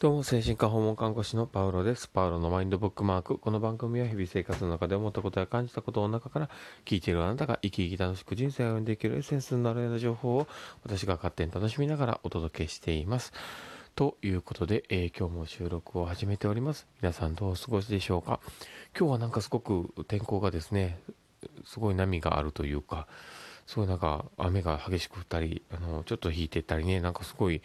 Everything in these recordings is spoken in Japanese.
どうも、精神科訪問看護師のパウロです。パウロのマインドブックマーク。この番組は日々生活の中で思ったことや感じたことの中から聞いているあなたが生き生き楽しく人生を歩んでいけるエッセンスになるような情報を私が勝手に楽しみながらお届けしています。ということで、えー、今日も収録を始めております。皆さんどうお過ごしでしょうか？今日はなんかすごく天候がですね、すごい波があるというか、すごいなんか雨が激しく降ったり、あの、ちょっと引いてったりね、なんかすごい、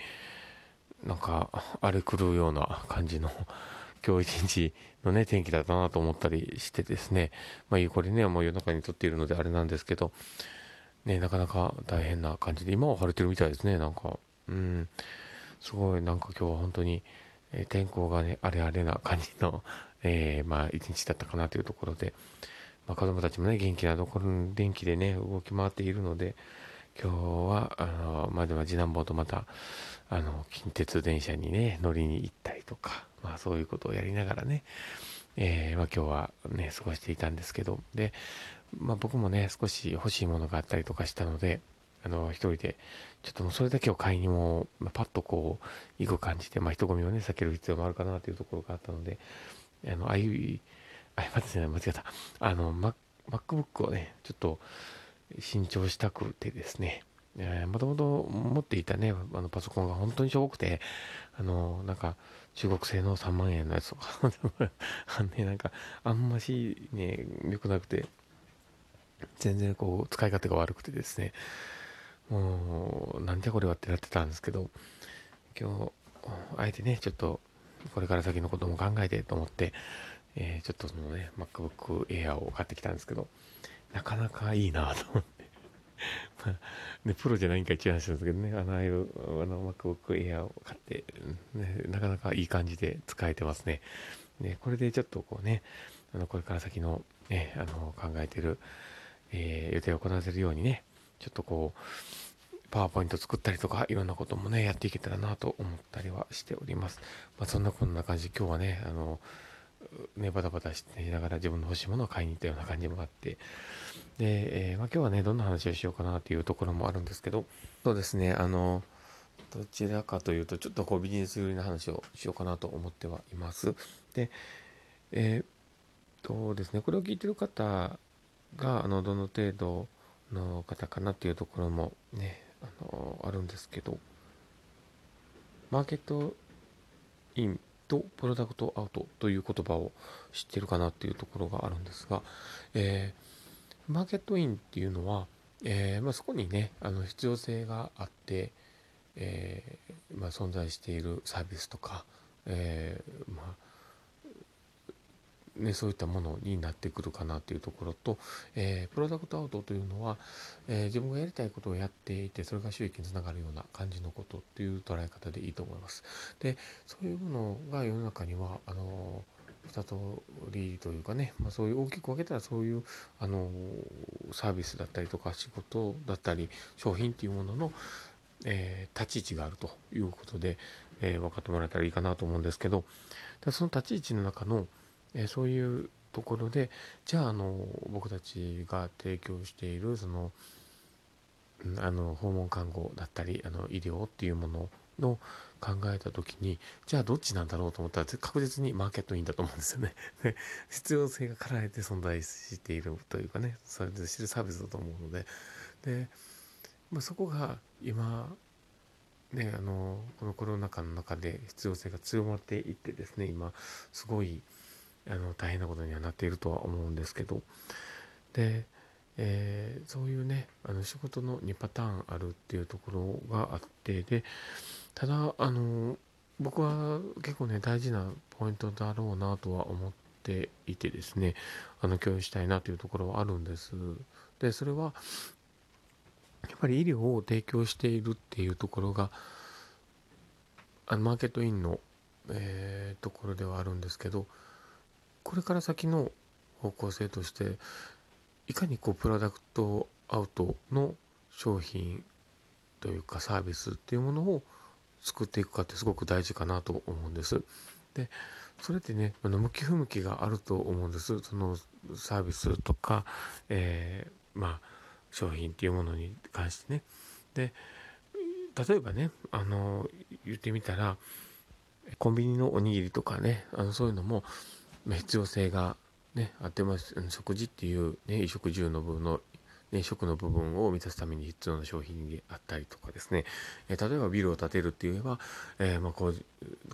なんか荒れ狂うような感じの 今日一日のね、天気だったなと思ったりしてですね、まあ、これね、もう夜中に撮っているのであれなんですけど、ね、なかなか大変な感じで、今は晴れてるみたいですね、なんか。うん、すごいなんか今日は本当に、え、天候がね、荒れ荒れな感じの、えー、まあ一日だったかなというところで、まあ子供たちもね、元気なところに電気でね、動き回っているので、今日は、あの、まあ、でも次男坊とまた、あの、近鉄電車にね、乗りに行ったりとか、まあそういうことをやりながらね、えー、まあ今日はね、過ごしていたんですけど、で、まあ僕もね、少し欲しいものがあったりとかしたので、あの、一人で、ちょっともうそれだけを買いにも、まあ、パッとこう、行く感じで、まあ人混みをね、避ける必要もあるかなというところがあったので、あの、ああいう、あ、待って、間違った。あの、MacBook をね、ちょっと、新調したくてですね、えー、もともと持っていたね、あのパソコンが本当にしょぼくて、あの、なんか、中国製の3万円のやつとか あね、なんか、あんましね、良くなくて、全然こう、使い勝手が悪くてですね、もう、なんじゃこれはってなってたんですけど、今日、あえてね、ちょっと、これから先のことも考えてと思って、えー、ちょっとそのね、MacBook Air を買ってきたんですけど、なかなかいいなと思って。ね、プロじゃないんか一応話なんですけどね、あの、ああいう、あの、MacBook Air を買って、ね、なかなかいい感じで使えてますね。ね、これでちょっとこうね、あの、これから先の、ね、あの、考えてる、えー、予定をこなせるようにね、ちょっとこう、パワーポイント作ったりとか、いろんなこともね、やっていけたらなと思ったりはしております。まあ、そんなこんな感じ、今日はね、あの、ね、バタバタしていながら自分の欲しいものを買いに行ったような感じもあって、で、えー、まあ、今日はね、どんな話をしようかなっていうところもあるんですけど、そうですね、あの、どちらかというと、ちょっとこうビジネス寄りな話をしようかなと思ってはいます。で、えー、っとですね、これを聞いてる方が、あの、どの程度の方かなっていうところもね、あの、あるんですけど、マーケットインとプロダクトアウトという言葉を知ってるかなっていうところがあるんですが、えー、マーケットインっていうのは、えー、まあ、そこにね、あの必要性があって、えー、まあ、存在しているサービスとか、えまあ、ね、そういったものになってくるかなというところと、えー、プロダクトアウトというのは、えー、自分がやりたいことをやっていて、それが収益につながるような感じのことっていう捉え方でいいと思います。で、そういうものが世の中には、あの二通りというかね、まあ、そういう大きく分けたらそういうあのサービスだったりとか仕事だったり商品っていうものの、えー、立ち位置があるということで、えー、分かってもらえたらいいかなと思うんですけどその立ち位置の中のえそういうところでじゃああの僕たちが提供しているそのあの訪問看護だったりあの医療っていうものの考えた時にじゃあどっちなんだろうと思ったら確実にマーケットインだと思うんですよね。で 必要性がかられて存在しているというかね。それで知るサービスだと思うので。で、まあ、そこが今ねあのこのコロナ禍の中で必要性が強まっていってですね今すごいあの大変なことにはなっているとは思うんですけど。で、えー、そういうねあの仕事の2パターンあるっていうところがあってでただあの僕は結構ね大事なポイントだろうなとは思っていてですねあの共有したいなというところはあるんです。でそれはやっぱり医療を提供しているっていうところがあのマーケットインの、えー、ところではあるんですけどこれから先の方向性としていかにこうプロダクトアウトの商品というかサービスっていうものを作っていくかってすごく大事かなと思うんです。でそれってねあの向き不向きがあると思うんですそのサービスとか、えー、まあ商品っていうものに関してね。で例えばねあの言ってみたらコンビニのおにぎりとかねあのそういうのも必要性がねあってます食事っていうね衣食住の部分のね、食の部分を満たすために必要な商品であったりとかですね、え例えばビルを建てるって言えば、えー、ま、工事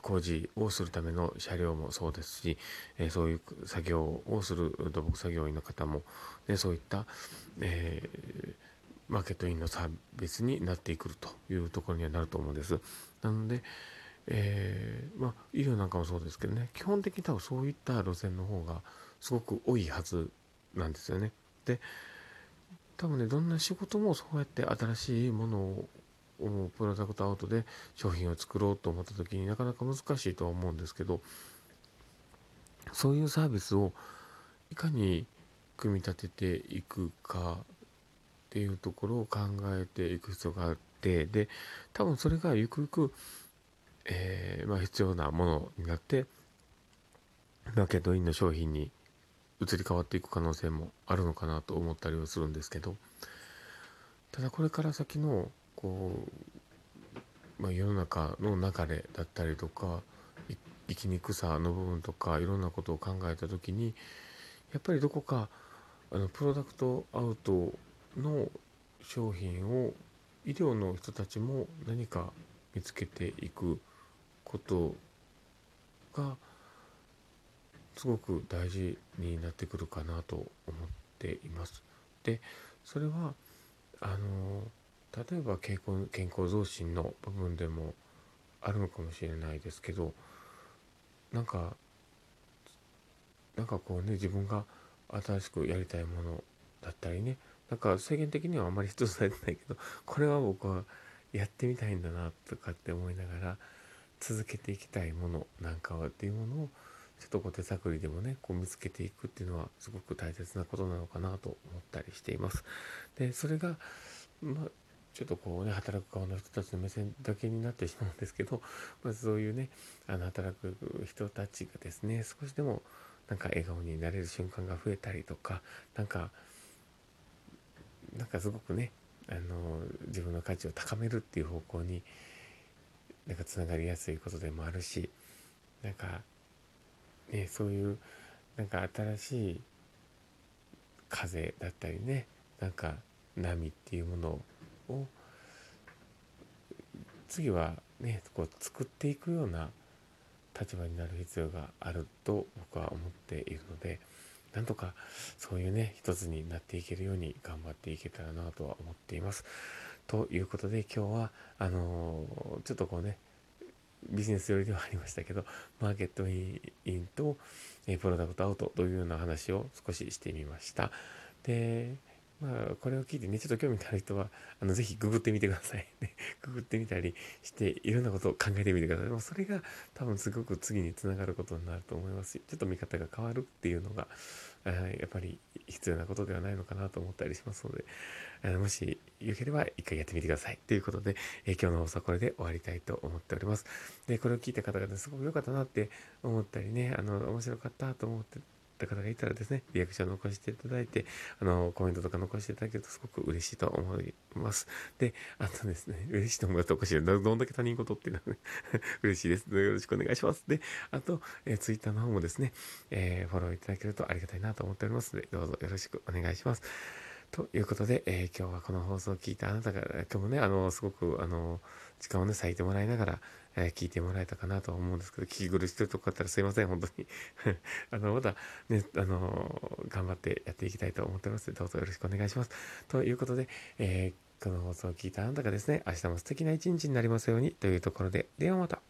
工事をするための車両もそうですし、えそういう作業をする土木作業員の方も、ね、そういった、えー、マーケットインのサービスになってくるというところにはなると思うんです。なので、えー、まあ、医療なんかもそうですけどね基本的に多分そういった路線の方がすごく多いはずなんですよね。で多分ねどんな仕事もそうやって新しいものをプロダクトアウトで商品を作ろうと思った時になかなか難しいとは思うんですけどそういうサービスをいかに組み立てていくかっていうところを考えていく必要があってで多分それがゆくゆく、えー、まあ、必要なものになってマーケットインの商品に移り変わっていく可能性もあるのかなと思ったりはするんですけどただこれから先のこう、まあ、世の中の流れだったりとか生きにくさの部分とかいろんなことを考えた時にやっぱりどこかあのプロダクトアウトの商品を医療の人たちも何か見つけていくことがすごく大事になってくるかなと思っています。でそれはあの例えば健康健康増進の部分でもあるのかもしれないですけどなんかなんかこうね自分が新しくやりたいものだったりねなんか制限的にはあんまり必要されてないけどこれは僕はやってみたいんだなとかって思いながら続けていきたいものなんかはっていうものをちょっとこう手探りでもねこう見つけていくっていうのはすごく大切なことなのかなと思ったりしています。でそれがまあちょっとこうね働く側の人たちの目線だけになってしまうんですけど、まずそういうねあの働く人たちがですね少しでもなんか笑顔になれる瞬間が増えたりとかなんかなんかすごくねあの自分の価値を高めるっていう方向になんかつながりやすいことでもあるしなんかね、そういうなんか新しい風だったりねなんか波っていうものを次はねこう作っていくような立場になる必要があると僕は思っているのでなんとかそういうね一つになっていけるように頑張っていけたらなとは思っています。ということで今日はあの、ちょっとこうねビジネス寄りではありましたけど、マーケットインと、えプロダクトアウトというような話を少ししてみました。で、まあ、これを聞いてね、ちょっと興味のある人は、あの、ぜひググってみてください。ね、ググってみたりして、いろんなことを考えてみてくださいで。もそれが多分すごく次につながることになると思いますし、ちょっと見方が変わるっていうのが、やっぱり必要なことではないのかなと思ったりしますので、あのもしよければ一回やってみてください。ということで、え今日の放送はこれで終わりたいと思っております。で、これを聞いた方々すごく良かったなって思ったりね、あの、面白かったと思ってった方がいたらですね、リアクション残していただいて、あの、コメントとか残していただけるとすごく嬉しいと思います。で、あとですね、嬉しいと思うとおかしいどんだけ他人事っていうのはね 嬉しいです。よろしくお願いします。で、あと、えー、ツイッターの方もですね、えー、フォローいただけるとありがたいなと思っておりますので、どうぞよろしくお願いします。ということで、えー、今日はこの放送を聞いたあなたが、今日もね、あの、すごく、あの、時間をね、割いてもらいながら、えー、聞いてもらえたかなと思うんですけど、聞き苦しいとこあったらすいません、本当に。あの、またね、あの、頑張ってやっていきたいと思ってます、どうぞよろしくお願いします。ということで、えー、この放送を聞いたあなたがですね、明日も素敵な一日になりますようにというところで、ではまた。